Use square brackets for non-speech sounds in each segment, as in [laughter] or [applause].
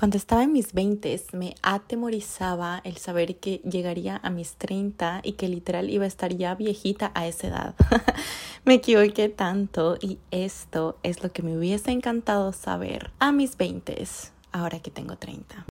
Cuando estaba en mis 20 me atemorizaba el saber que llegaría a mis 30 y que literal iba a estar ya viejita a esa edad. [laughs] me equivoqué tanto y esto es lo que me hubiese encantado saber a mis 20 ahora que tengo 30.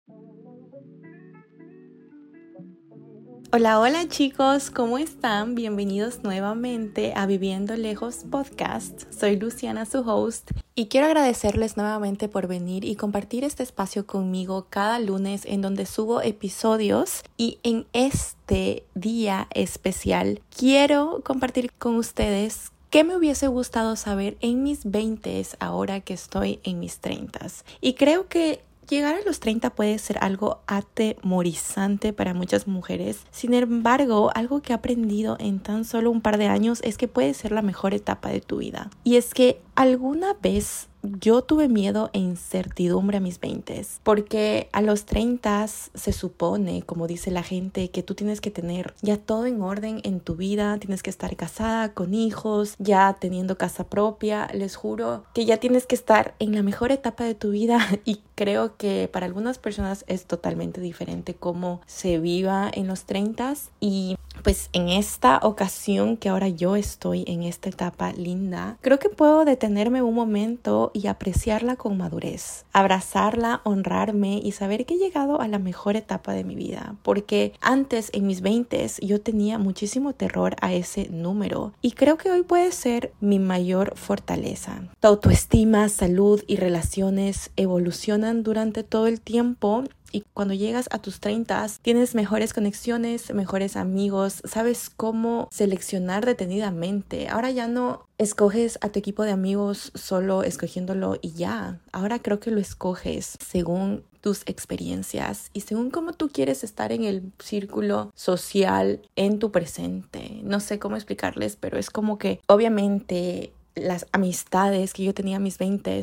Hola, hola chicos, ¿cómo están? Bienvenidos nuevamente a Viviendo Lejos Podcast. Soy Luciana, su host, y quiero agradecerles nuevamente por venir y compartir este espacio conmigo cada lunes en donde subo episodios y en este día especial quiero compartir con ustedes ¿Qué me hubiese gustado saber en mis 20 ahora que estoy en mis 30? Y creo que Llegar a los 30 puede ser algo atemorizante para muchas mujeres. Sin embargo, algo que he aprendido en tan solo un par de años es que puede ser la mejor etapa de tu vida. Y es que alguna vez yo tuve miedo e incertidumbre a mis 20 porque a los 30 se supone, como dice la gente, que tú tienes que tener ya todo en orden en tu vida, tienes que estar casada, con hijos, ya teniendo casa propia, les juro que ya tienes que estar en la mejor etapa de tu vida [laughs] y creo que para algunas personas es totalmente diferente cómo se viva en los 30 y pues en esta ocasión que ahora yo estoy en esta etapa linda, creo que puedo detenerme un momento y apreciarla con madurez, abrazarla, honrarme y saber que he llegado a la mejor etapa de mi vida, porque antes en mis 20 yo tenía muchísimo terror a ese número y creo que hoy puede ser mi mayor fortaleza. Tu autoestima, salud y relaciones evolucionan durante todo el tiempo y cuando llegas a tus 30 tienes mejores conexiones, mejores amigos, sabes cómo seleccionar detenidamente. Ahora ya no escoges a tu equipo de amigos solo escogiéndolo y ya. Ahora creo que lo escoges según tus experiencias y según cómo tú quieres estar en el círculo social en tu presente. No sé cómo explicarles, pero es como que obviamente las amistades que yo tenía a mis 20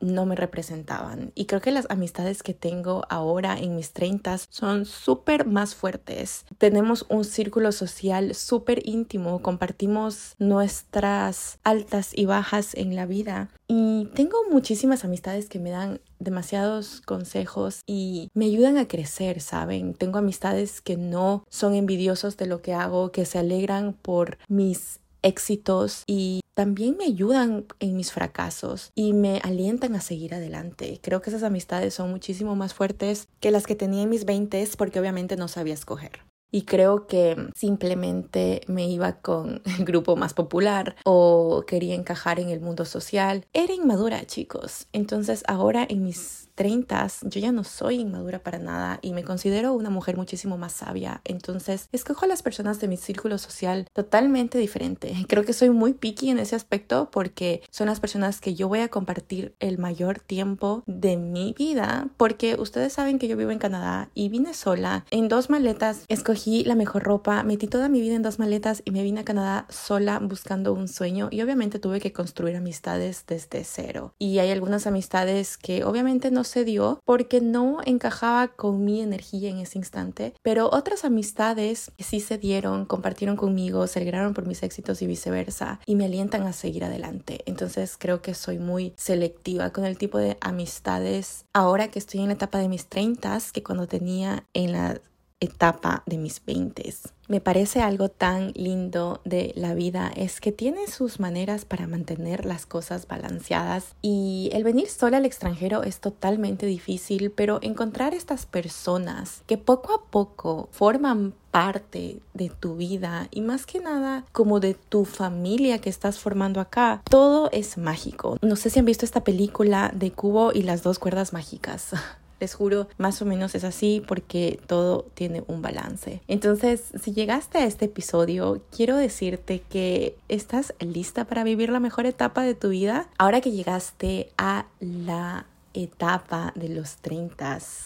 no me representaban. Y creo que las amistades que tengo ahora en mis 30 son súper más fuertes. Tenemos un círculo social súper íntimo, compartimos nuestras altas y bajas en la vida. Y tengo muchísimas amistades que me dan demasiados consejos y me ayudan a crecer, ¿saben? Tengo amistades que no son envidiosos de lo que hago, que se alegran por mis éxitos y también me ayudan en mis fracasos y me alientan a seguir adelante. Creo que esas amistades son muchísimo más fuertes que las que tenía en mis 20 porque obviamente no sabía escoger. Y creo que simplemente me iba con [laughs] el grupo más popular o quería encajar en el mundo social. Era inmadura, chicos. Entonces ahora en mis 30 yo ya no soy inmadura para nada y me considero una mujer muchísimo más sabia. Entonces, escojo a las personas de mi círculo social totalmente diferente. [laughs] Creo que soy muy picky en ese aspecto porque son las personas que yo voy a compartir el mayor tiempo de mi vida porque ustedes saben que yo vivo en Canadá y vine sola en dos maletas, escogí la mejor ropa, metí toda mi vida en dos maletas y me vine a Canadá sola buscando un sueño y obviamente tuve que construir amistades desde cero. Y hay algunas amistades que obviamente no se dio porque no encajaba con mi energía en ese instante, pero otras amistades sí se dieron, compartieron conmigo, se alegraron por mis éxitos y viceversa y me alientan a seguir adelante. Entonces creo que soy muy selectiva con el tipo de amistades ahora que estoy en la etapa de mis 30 que cuando tenía en la etapa de mis 20 me parece algo tan lindo de la vida es que tiene sus maneras para mantener las cosas balanceadas y el venir sola al extranjero es totalmente difícil, pero encontrar estas personas que poco a poco forman parte de tu vida y más que nada como de tu familia que estás formando acá, todo es mágico. No sé si han visto esta película de Cubo y las dos cuerdas mágicas. [laughs] Les juro, más o menos es así porque todo tiene un balance. Entonces, si llegaste a este episodio, quiero decirte que estás lista para vivir la mejor etapa de tu vida. Ahora que llegaste a la etapa de los 30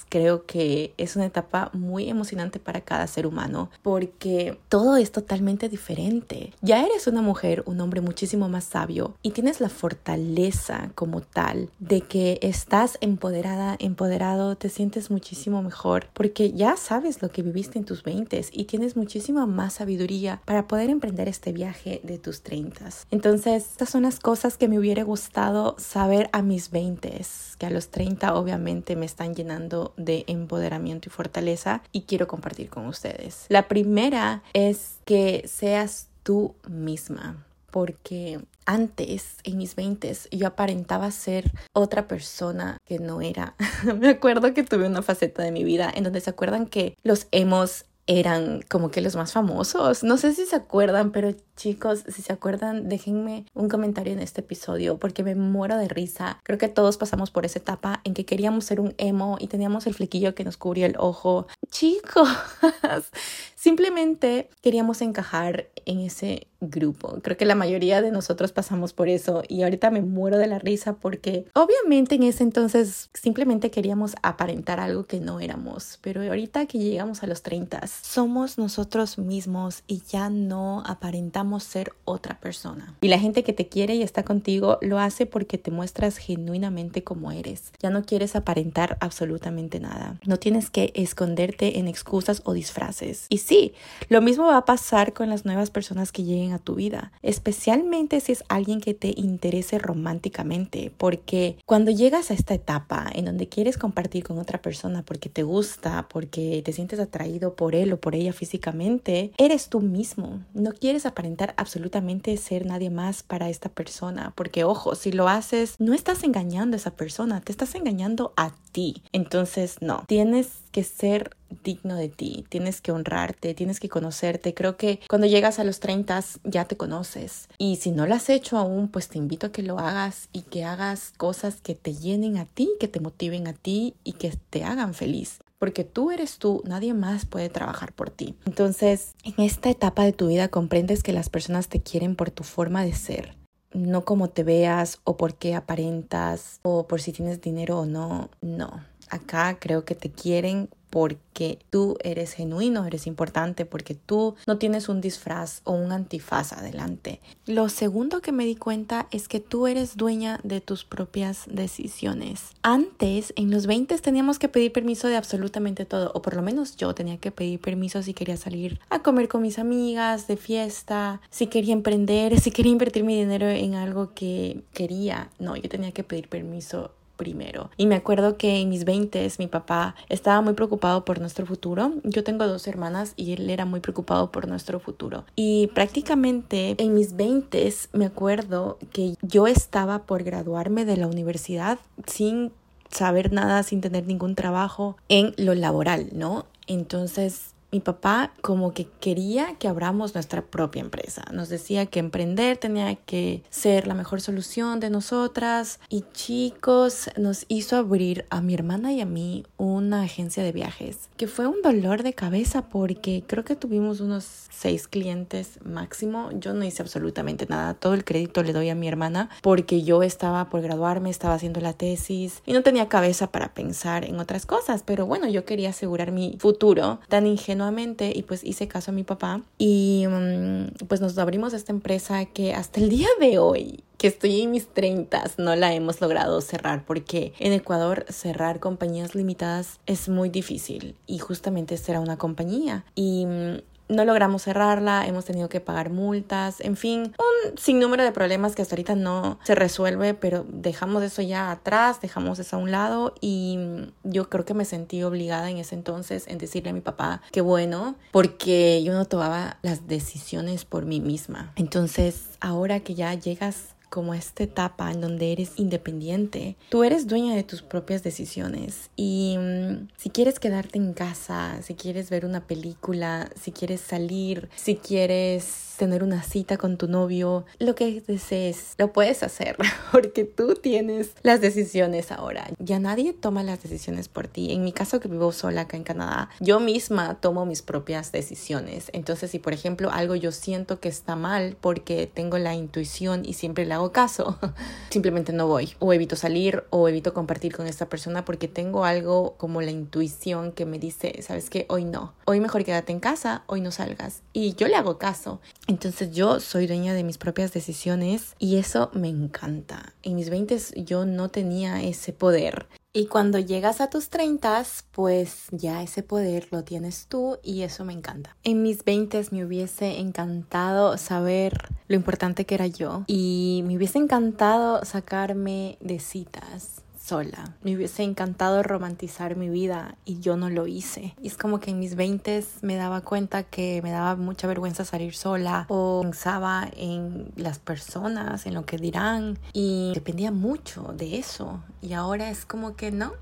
creo que es una etapa muy emocionante para cada ser humano porque todo es totalmente diferente. Ya eres una mujer, un hombre muchísimo más sabio y tienes la fortaleza como tal de que estás empoderada, empoderado, te sientes muchísimo mejor porque ya sabes lo que viviste en tus 20 y tienes muchísima más sabiduría para poder emprender este viaje de tus 30. Entonces, estas son las cosas que me hubiera gustado saber a mis 20, que a los los 30 obviamente me están llenando de empoderamiento y fortaleza y quiero compartir con ustedes. La primera es que seas tú misma porque antes, en mis 20, yo aparentaba ser otra persona que no era. [laughs] Me acuerdo que tuve una faceta de mi vida en donde se acuerdan que los hemos eran como que los más famosos. No sé si se acuerdan, pero chicos, si se acuerdan, déjenme un comentario en este episodio porque me muero de risa. Creo que todos pasamos por esa etapa en que queríamos ser un emo y teníamos el flequillo que nos cubría el ojo. Chicos, [laughs] simplemente queríamos encajar en ese grupo. Creo que la mayoría de nosotros pasamos por eso y ahorita me muero de la risa porque obviamente en ese entonces simplemente queríamos aparentar algo que no éramos, pero ahorita que llegamos a los 30 somos nosotros mismos y ya no aparentamos ser otra persona. Y la gente que te quiere y está contigo lo hace porque te muestras genuinamente como eres. Ya no quieres aparentar absolutamente nada. No tienes que esconderte en excusas o disfraces. Y sí, lo mismo va a pasar con las nuevas personas que lleguen a tu vida, especialmente si es alguien que te interese románticamente, porque cuando llegas a esta etapa en donde quieres compartir con otra persona porque te gusta, porque te sientes atraído por él o por ella físicamente, eres tú mismo. No quieres aparentar absolutamente ser nadie más para esta persona, porque ojo, si lo haces, no estás engañando a esa persona, te estás engañando a ti. Entonces, no, tienes que ser digno de ti, tienes que honrarte, tienes que conocerte. Creo que cuando llegas a los 30 ya te conoces. Y si no lo has hecho aún, pues te invito a que lo hagas y que hagas cosas que te llenen a ti, que te motiven a ti y que te hagan feliz porque tú eres tú, nadie más puede trabajar por ti. Entonces, en esta etapa de tu vida comprendes que las personas te quieren por tu forma de ser, no como te veas o por qué aparentas o por si tienes dinero o no, no. Acá creo que te quieren porque tú eres genuino, eres importante, porque tú no tienes un disfraz o un antifaz adelante. Lo segundo que me di cuenta es que tú eres dueña de tus propias decisiones. Antes, en los 20 teníamos que pedir permiso de absolutamente todo, o por lo menos yo tenía que pedir permiso si quería salir a comer con mis amigas, de fiesta, si quería emprender, si quería invertir mi dinero en algo que quería. No, yo tenía que pedir permiso primero. Y me acuerdo que en mis 20 mi papá estaba muy preocupado por nuestro futuro. Yo tengo dos hermanas y él era muy preocupado por nuestro futuro. Y prácticamente en mis 20 me acuerdo que yo estaba por graduarme de la universidad sin saber nada, sin tener ningún trabajo en lo laboral, ¿no? Entonces mi papá como que quería que abramos nuestra propia empresa. Nos decía que emprender tenía que ser la mejor solución de nosotras. Y chicos, nos hizo abrir a mi hermana y a mí una agencia de viajes, que fue un dolor de cabeza porque creo que tuvimos unos seis clientes máximo. Yo no hice absolutamente nada. Todo el crédito le doy a mi hermana porque yo estaba por graduarme, estaba haciendo la tesis y no tenía cabeza para pensar en otras cosas. Pero bueno, yo quería asegurar mi futuro tan ingenuo y pues hice caso a mi papá y mm, pues nos abrimos esta empresa que hasta el día de hoy que estoy en mis 30 no la hemos logrado cerrar porque en Ecuador cerrar compañías limitadas es muy difícil y justamente era una compañía. Y mm, no logramos cerrarla, hemos tenido que pagar multas, en fin, un sinnúmero de problemas que hasta ahorita no se resuelve, pero dejamos eso ya atrás, dejamos eso a un lado y yo creo que me sentí obligada en ese entonces en decirle a mi papá que bueno, porque yo no tomaba las decisiones por mí misma. Entonces, ahora que ya llegas como esta etapa en donde eres independiente, tú eres dueña de tus propias decisiones y mm, si quieres quedarte en casa, si quieres ver una película, si quieres salir, si quieres tener una cita con tu novio, lo que desees, lo puedes hacer [laughs] porque tú tienes las decisiones ahora. Ya nadie toma las decisiones por ti. En mi caso que vivo sola acá en Canadá, yo misma tomo mis propias decisiones. Entonces, si por ejemplo algo yo siento que está mal porque tengo la intuición y siempre le caso, [laughs] simplemente no voy o evito salir o evito compartir con esta persona porque tengo algo como la intuición que me dice, sabes que hoy no, hoy mejor quédate en casa, hoy no salgas. Y yo le hago caso. Entonces yo soy dueña de mis propias decisiones y eso me encanta. En mis 20 yo no tenía ese poder. Y cuando llegas a tus 30, pues ya ese poder lo tienes tú y eso me encanta. En mis 20 me hubiese encantado saber lo importante que era yo y me hubiese encantado sacarme de citas sola. Me hubiese encantado romantizar mi vida y yo no lo hice. Y es como que en mis 20 me daba cuenta que me daba mucha vergüenza salir sola o pensaba en las personas, en lo que dirán y dependía mucho de eso. Y ahora es como que no,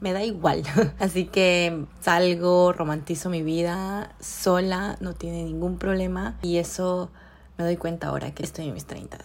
me da igual. [laughs] Así que salgo, romantizo mi vida sola, no tiene ningún problema y eso me doy cuenta ahora que estoy en mis 30.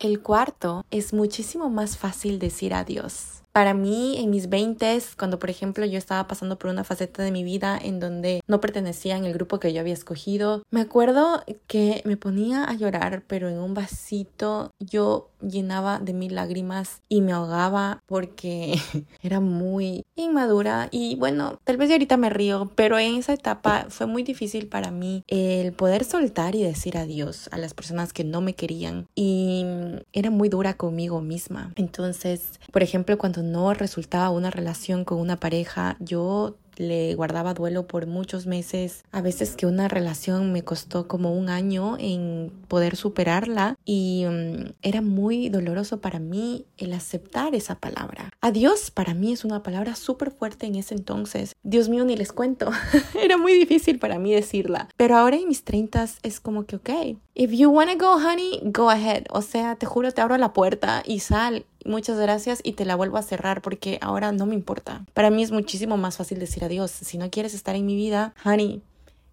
El cuarto es muchísimo más fácil decir adiós. Para mí, en mis 20, cuando por ejemplo yo estaba pasando por una faceta de mi vida en donde no pertenecía en el grupo que yo había escogido, me acuerdo que me ponía a llorar, pero en un vasito yo llenaba de mil lágrimas y me ahogaba porque [laughs] era muy inmadura y bueno, tal vez ahorita me río, pero en esa etapa fue muy difícil para mí el poder soltar y decir adiós a las personas que no me querían y era muy dura conmigo misma. Entonces, por ejemplo, cuando no resultaba una relación con una pareja, yo le guardaba duelo por muchos meses, a veces que una relación me costó como un año en poder superarla y mm, era muy doloroso para mí el aceptar esa palabra. Adiós para mí es una palabra súper fuerte en ese entonces. Dios mío, ni les cuento. [laughs] era muy difícil para mí decirla. Pero ahora en mis treintas es como que, ok, if you wanna go, honey, go ahead. O sea, te juro, te abro la puerta y sal muchas gracias y te la vuelvo a cerrar porque ahora no me importa. Para mí es muchísimo más fácil decir adiós. Si no quieres estar en mi vida, honey,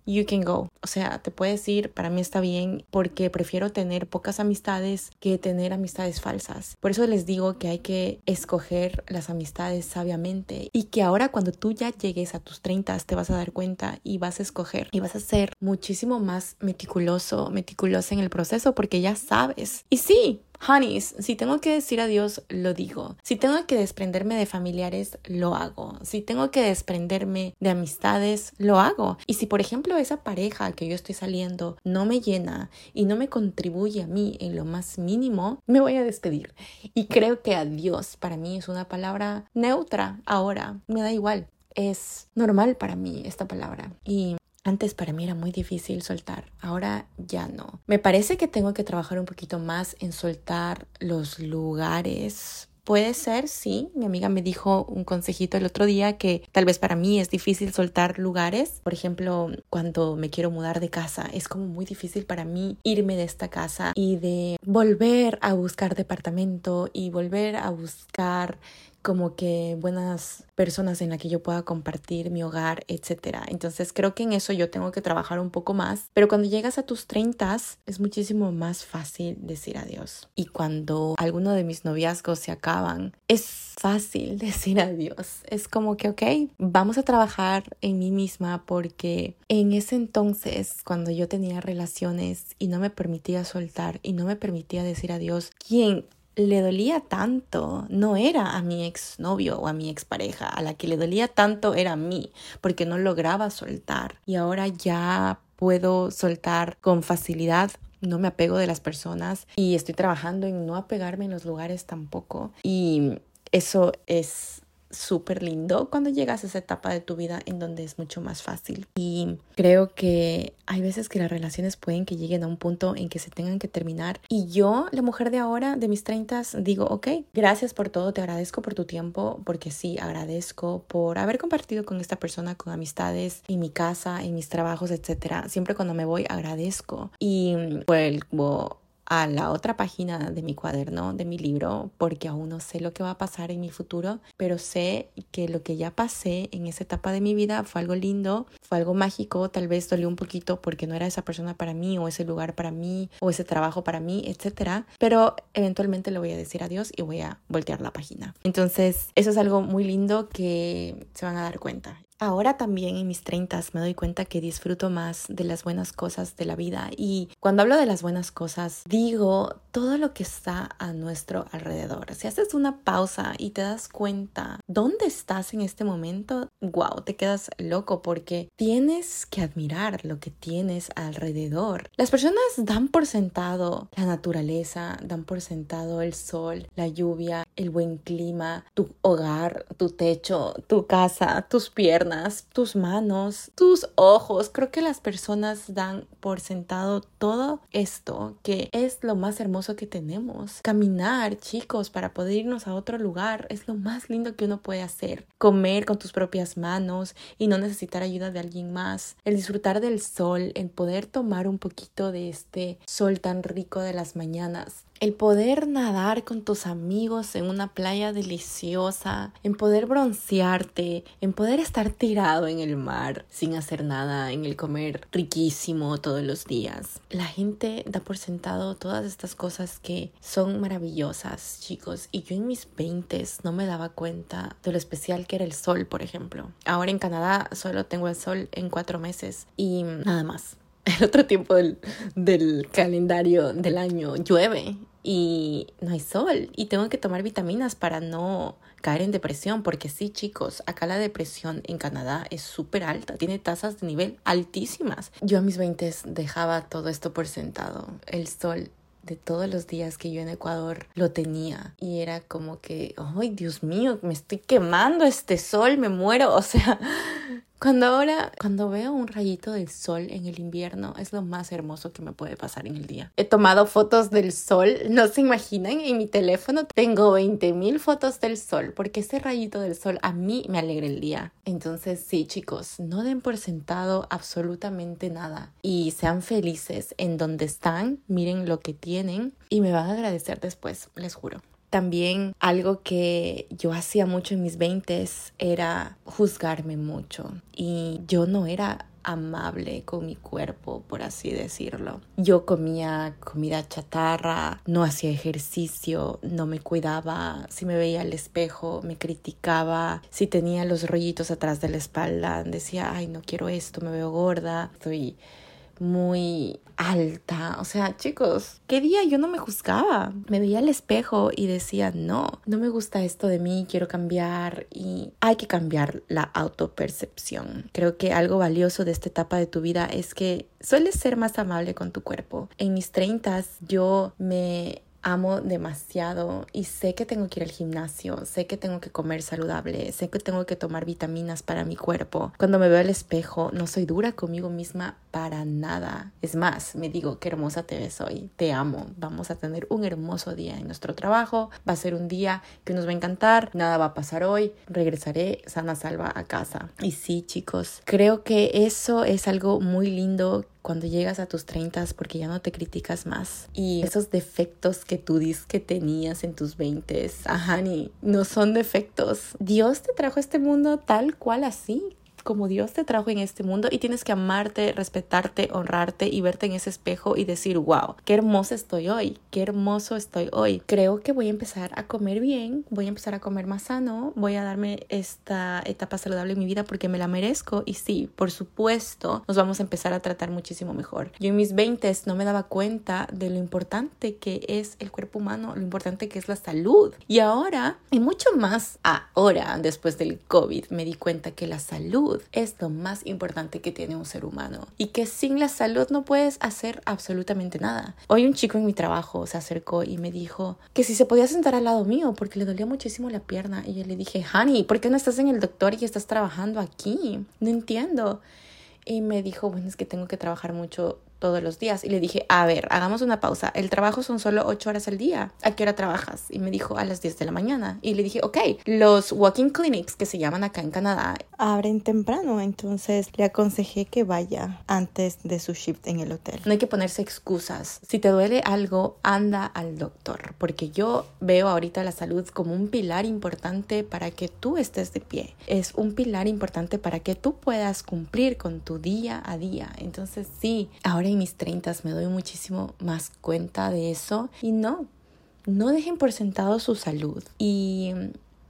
you can go. O sea, te puedes ir, para mí está bien, porque prefiero tener pocas amistades que tener amistades falsas. Por eso les digo que hay que escoger las amistades sabiamente y que ahora cuando tú ya llegues a tus 30 te vas a dar cuenta y vas a escoger y vas a ser muchísimo más meticuloso, meticuloso en el proceso porque ya sabes. Y sí, Honeys, si tengo que decir adiós, lo digo. Si tengo que desprenderme de familiares, lo hago. Si tengo que desprenderme de amistades, lo hago. Y si, por ejemplo, esa pareja que yo estoy saliendo no me llena y no me contribuye a mí en lo más mínimo, me voy a despedir. Y creo que adiós para mí es una palabra neutra ahora. Me da igual. Es normal para mí esta palabra. Antes para mí era muy difícil soltar, ahora ya no. Me parece que tengo que trabajar un poquito más en soltar los lugares Puede ser, sí. Mi amiga me dijo un consejito el otro día que tal vez para mí es difícil soltar lugares. Por ejemplo, cuando me quiero mudar de casa, es como muy difícil para mí irme de esta casa y de volver a buscar departamento y volver a buscar como que buenas personas en las que yo pueda compartir mi hogar, etc. Entonces creo que en eso yo tengo que trabajar un poco más, pero cuando llegas a tus 30 es muchísimo más fácil decir adiós. Y cuando alguno de mis noviazgos se acaban, es fácil [laughs] decir adiós. Es como que, ok, vamos a trabajar en mí misma porque en ese entonces, cuando yo tenía relaciones y no me permitía soltar y no me permitía decir adiós, ¿quién le dolía tanto no era a mi exnovio o a mi expareja, a la que le dolía tanto era a mí, porque no lograba soltar. Y ahora ya puedo soltar con facilidad no me apego de las personas y estoy trabajando en no apegarme en los lugares tampoco y eso es súper lindo cuando llegas a esa etapa de tu vida en donde es mucho más fácil. Y creo que hay veces que las relaciones pueden que lleguen a un punto en que se tengan que terminar. Y yo, la mujer de ahora, de mis 30, digo, ok, gracias por todo, te agradezco por tu tiempo, porque sí, agradezco por haber compartido con esta persona, con amistades, en mi casa, en mis trabajos, etcétera. Siempre cuando me voy, agradezco. Y vuelvo a la otra página de mi cuaderno, de mi libro, porque aún no sé lo que va a pasar en mi futuro, pero sé que lo que ya pasé en esa etapa de mi vida fue algo lindo, fue algo mágico, tal vez dolió un poquito porque no era esa persona para mí o ese lugar para mí o ese trabajo para mí, etcétera, pero eventualmente le voy a decir adiós y voy a voltear la página. Entonces, eso es algo muy lindo que se van a dar cuenta. Ahora también en mis treintas me doy cuenta que disfruto más de las buenas cosas de la vida y cuando hablo de las buenas cosas digo todo lo que está a nuestro alrededor. Si haces una pausa y te das cuenta dónde estás en este momento, wow, te quedas loco porque tienes que admirar lo que tienes alrededor. Las personas dan por sentado la naturaleza, dan por sentado el sol, la lluvia, el buen clima, tu hogar, tu techo, tu casa, tus piernas, tus manos, tus ojos. Creo que las personas dan por sentado todo esto, que es lo más hermoso que tenemos. Caminar, chicos, para poder irnos a otro lugar es lo más lindo que uno puede hacer. Comer con tus propias manos y no necesitar ayuda de alguien más. El disfrutar del sol, el poder tomar un poquito de este sol tan rico de las mañanas el poder nadar con tus amigos en una playa deliciosa, en poder broncearte, en poder estar tirado en el mar sin hacer nada, en el comer riquísimo todos los días. La gente da por sentado todas estas cosas que son maravillosas, chicos, y yo en mis 20 no me daba cuenta de lo especial que era el sol, por ejemplo. Ahora en Canadá solo tengo el sol en cuatro meses y nada más el otro tiempo del, calendario del año llueve y no hay sol y tengo que tomar vitaminas para no caer en depresión porque sí chicos acá la depresión en Canadá es súper alta tiene tasas de nivel altísimas. Yo a mis 20 dejaba todo esto por sentado. El sol de todos los días que yo en Ecuador lo tenía y era como que, ay Dios mío, me estoy quemando este sol, me muero, [laughs] o sea, cuando ahora, cuando veo un rayito del sol en el invierno, es lo más hermoso que me puede pasar en el día. He tomado fotos del sol, no se imaginan, en mi teléfono tengo 20 mil fotos del sol, porque ese rayito del sol a mí me alegra el día. Entonces, sí, chicos, no den por sentado absolutamente nada y sean felices en donde están, miren lo que tienen y me van a agradecer después, les juro. También algo que yo hacía mucho en mis 20 era juzgarme mucho y yo no era amable con mi cuerpo, por así decirlo. Yo comía comida chatarra, no hacía ejercicio, no me cuidaba, si me veía al espejo me criticaba, si tenía los rollitos atrás de la espalda decía, ay, no quiero esto, me veo gorda, estoy muy alta. O sea, chicos, ¿qué día yo no me juzgaba? Me veía al espejo y decía, no, no me gusta esto de mí, quiero cambiar y hay que cambiar la autopercepción. Creo que algo valioso de esta etapa de tu vida es que sueles ser más amable con tu cuerpo. En mis 30 yo me amo demasiado y sé que tengo que ir al gimnasio, sé que tengo que comer saludable, sé que tengo que tomar vitaminas para mi cuerpo. Cuando me veo al espejo, no soy dura conmigo misma para nada. Es más, me digo, qué hermosa te ves hoy, te amo, vamos a tener un hermoso día en nuestro trabajo, va a ser un día que nos va a encantar, nada va a pasar hoy, regresaré sana salva a casa. Y sí, chicos, creo que eso es algo muy lindo cuando llegas a tus 30 porque ya no te criticas más. Y esos defectos que tú dices que tenías en tus 20, ajá, ni no son defectos. Dios te trajo a este mundo tal cual así como Dios te trajo en este mundo y tienes que amarte, respetarte, honrarte y verte en ese espejo y decir, wow, qué hermosa estoy hoy, qué hermoso estoy hoy. Creo que voy a empezar a comer bien, voy a empezar a comer más sano, voy a darme esta etapa saludable en mi vida porque me la merezco y sí, por supuesto, nos vamos a empezar a tratar muchísimo mejor. Yo en mis 20 no me daba cuenta de lo importante que es el cuerpo humano, lo importante que es la salud. Y ahora, y mucho más ahora, después del COVID, me di cuenta que la salud es lo más importante que tiene un ser humano y que sin la salud no puedes hacer absolutamente nada. Hoy un chico en mi trabajo se acercó y me dijo que si se podía sentar al lado mío porque le dolía muchísimo la pierna y yo le dije, Honey, ¿por qué no estás en el doctor y estás trabajando aquí? No entiendo. Y me dijo, bueno, es que tengo que trabajar mucho todos los días. Y le dije, a ver, hagamos una pausa. El trabajo son solo 8 horas al día. ¿A qué hora trabajas? Y me dijo, a las 10 de la mañana. Y le dije, ok, los walking clinics que se llaman acá en Canadá abren temprano. Entonces le aconsejé que vaya antes de su shift en el hotel. No hay que ponerse excusas. Si te duele algo, anda al doctor. Porque yo veo ahorita la salud como un pilar importante para que tú estés de pie. Es un pilar importante para que tú puedas cumplir con tu día a día. Entonces sí, ahora mis 30 me doy muchísimo más cuenta de eso. Y no, no dejen por sentado su salud. Y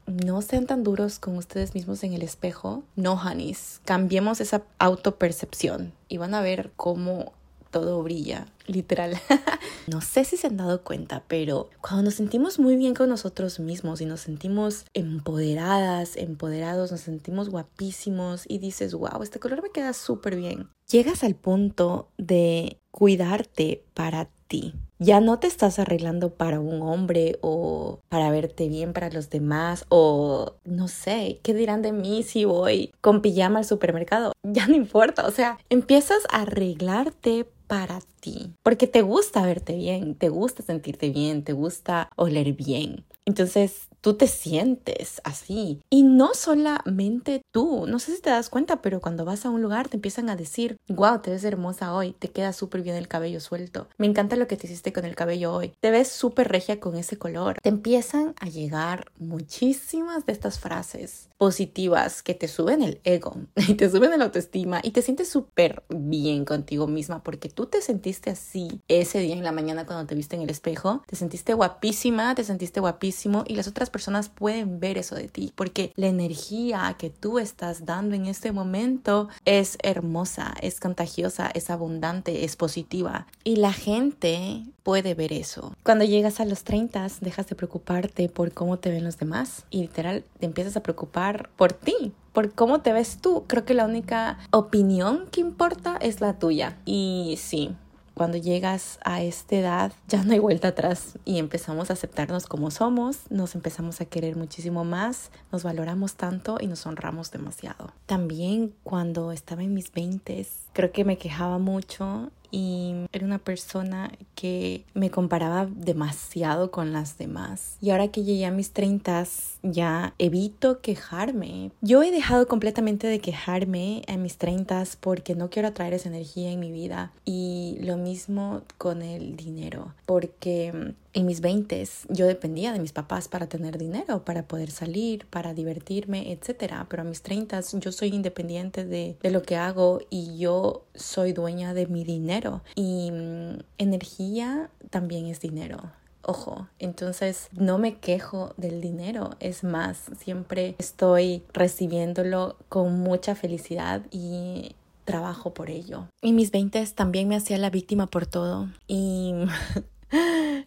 no sean tan duros con ustedes mismos en el espejo. No, honeys, cambiemos esa autopercepción. Y van a ver cómo todo brilla, literal. [laughs] no sé si se han dado cuenta, pero cuando nos sentimos muy bien con nosotros mismos y nos sentimos empoderadas, empoderados, nos sentimos guapísimos y dices, wow, este color me queda súper bien. Llegas al punto de cuidarte para ti. Ya no te estás arreglando para un hombre o para verte bien para los demás o no sé, ¿qué dirán de mí si voy con pijama al supermercado? [laughs] Ya no importa, o sea, empiezas a arreglarte para ti, porque te gusta verte bien, te gusta sentirte bien, te gusta oler bien. Entonces, tú te sientes así. Y no solamente tú, no sé si te das cuenta, pero cuando vas a un lugar te empiezan a decir, wow, te ves hermosa hoy, te queda súper bien el cabello suelto, me encanta lo que te hiciste con el cabello hoy, te ves súper regia con ese color. Te empiezan a llegar muchísimas de estas frases positivas que te suben el ego [laughs] y te suben el autoestima y te sientes súper bien contigo misma porque tú te sentiste así ese día en la mañana cuando te viste en el espejo, te sentiste guapísima, te sentiste guapísimo y las otras personas pueden ver eso de ti, porque la energía que tú estás dando en este momento es hermosa, es contagiosa, es abundante, es positiva. Y la gente puede ver eso. Cuando llegas a los 30, dejas de preocuparte por cómo te ven los demás y literal te empiezas a preocupar por ti, por cómo te ves tú. Creo que la única opinión que importa es la tuya. Y sí, cuando llegas a esta edad ya no hay vuelta atrás y empezamos a aceptarnos como somos, nos empezamos a querer muchísimo más, nos valoramos tanto y nos honramos demasiado. También cuando estaba en mis 20 creo que me quejaba mucho y era una persona que me comparaba demasiado con las demás. Y ahora que llegué a mis 30 ya evito quejarme. Yo he dejado completamente de quejarme en mis 30 porque no quiero atraer esa energía en mi vida. Y lo mismo con el dinero, porque en mis 20 yo dependía de mis papás para tener dinero, para poder salir, para divertirme, etc. Pero a mis 30 yo soy independiente de, de lo que hago y yo soy dueña de mi dinero. Y mm, energía también es dinero. Ojo, entonces no me quejo del dinero, es más, siempre estoy recibiéndolo con mucha felicidad y trabajo por ello. En mis 20 también me hacía la víctima por todo y [laughs]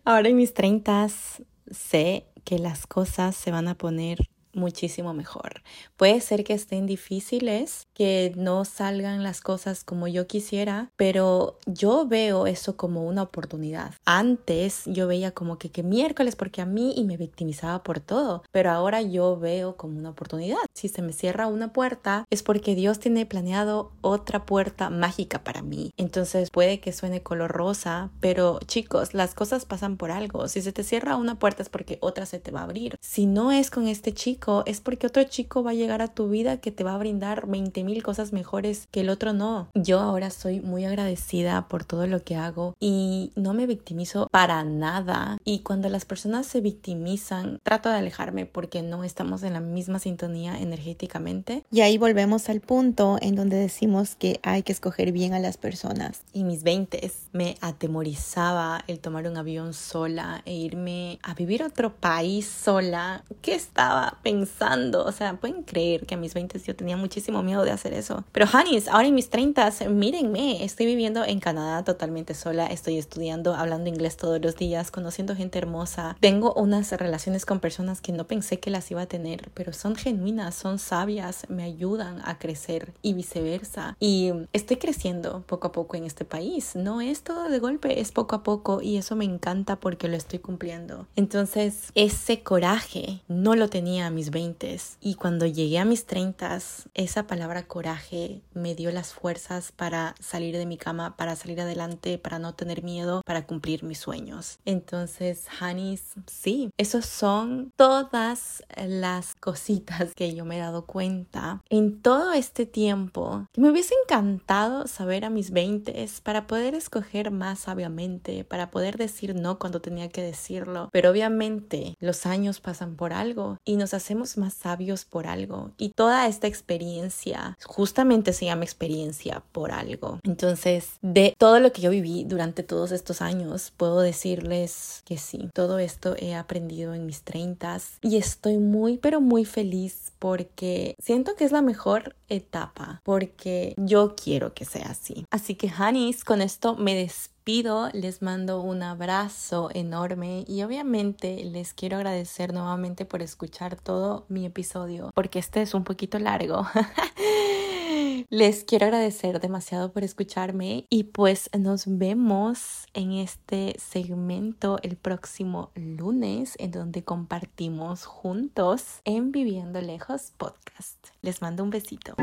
Ahora en mis treintas sé que las cosas se van a poner muchísimo mejor. Puede ser que estén difíciles, que no salgan las cosas como yo quisiera, pero yo veo eso como una oportunidad. Antes yo veía como que, que miércoles porque a mí y me victimizaba por todo, pero ahora yo veo como una oportunidad. Si se me cierra una puerta es porque Dios tiene planeado otra puerta mágica para mí. Entonces puede que suene color rosa, pero chicos, las cosas pasan por algo. Si se te cierra una puerta es porque otra se te va a abrir. Si no es con este chico, es porque otro chico va a llegar a tu vida que te va a brindar 20 mil cosas mejores que el otro no. Yo ahora soy muy agradecida por todo lo que hago y no me victimizo para nada. Y cuando las personas se victimizan, trato de alejarme porque no estamos en la misma sintonía energéticamente. Y ahí volvemos al punto en donde decimos que hay que escoger bien a las personas. Y mis 20 me atemorizaba el tomar un avión sola e irme a vivir a otro país sola. ¿Qué estaba pensando? o sea, pueden creer que a mis 20 yo tenía muchísimo miedo de hacer eso. Pero Hanis, ahora en mis 30, mírenme, estoy viviendo en Canadá totalmente sola, estoy estudiando, hablando inglés todos los días, conociendo gente hermosa. Tengo unas relaciones con personas que no pensé que las iba a tener, pero son genuinas, son sabias, me ayudan a crecer y viceversa. Y estoy creciendo poco a poco en este país. No es todo de golpe, es poco a poco y eso me encanta porque lo estoy cumpliendo. Entonces, ese coraje no lo tenía a mis 20 y cuando llegué a mis 30 esa palabra coraje me dio las fuerzas para salir de mi cama, para salir adelante, para no tener miedo, para cumplir mis sueños. Entonces, Hanis, sí, esos son todas las cositas que yo me he dado cuenta en todo este tiempo me hubiese encantado saber a mis 20 para poder escoger más sabiamente, para poder decir no cuando tenía que decirlo. Pero obviamente los años pasan por algo y nos hacemos más sabios por algo y toda esta experiencia justamente se llama experiencia por algo. Entonces, de todo lo que yo viví durante todos estos años, puedo decirles que sí, todo esto he aprendido en mis treintas y estoy muy, pero muy feliz porque siento que es la mejor etapa, porque yo quiero que sea así. Así que, Hanis, con esto me despido les mando un abrazo enorme y obviamente les quiero agradecer nuevamente por escuchar todo mi episodio porque este es un poquito largo. [laughs] Les quiero agradecer demasiado por escucharme y pues nos vemos en este segmento el próximo lunes en donde compartimos juntos en Viviendo Lejos podcast. Les mando un besito.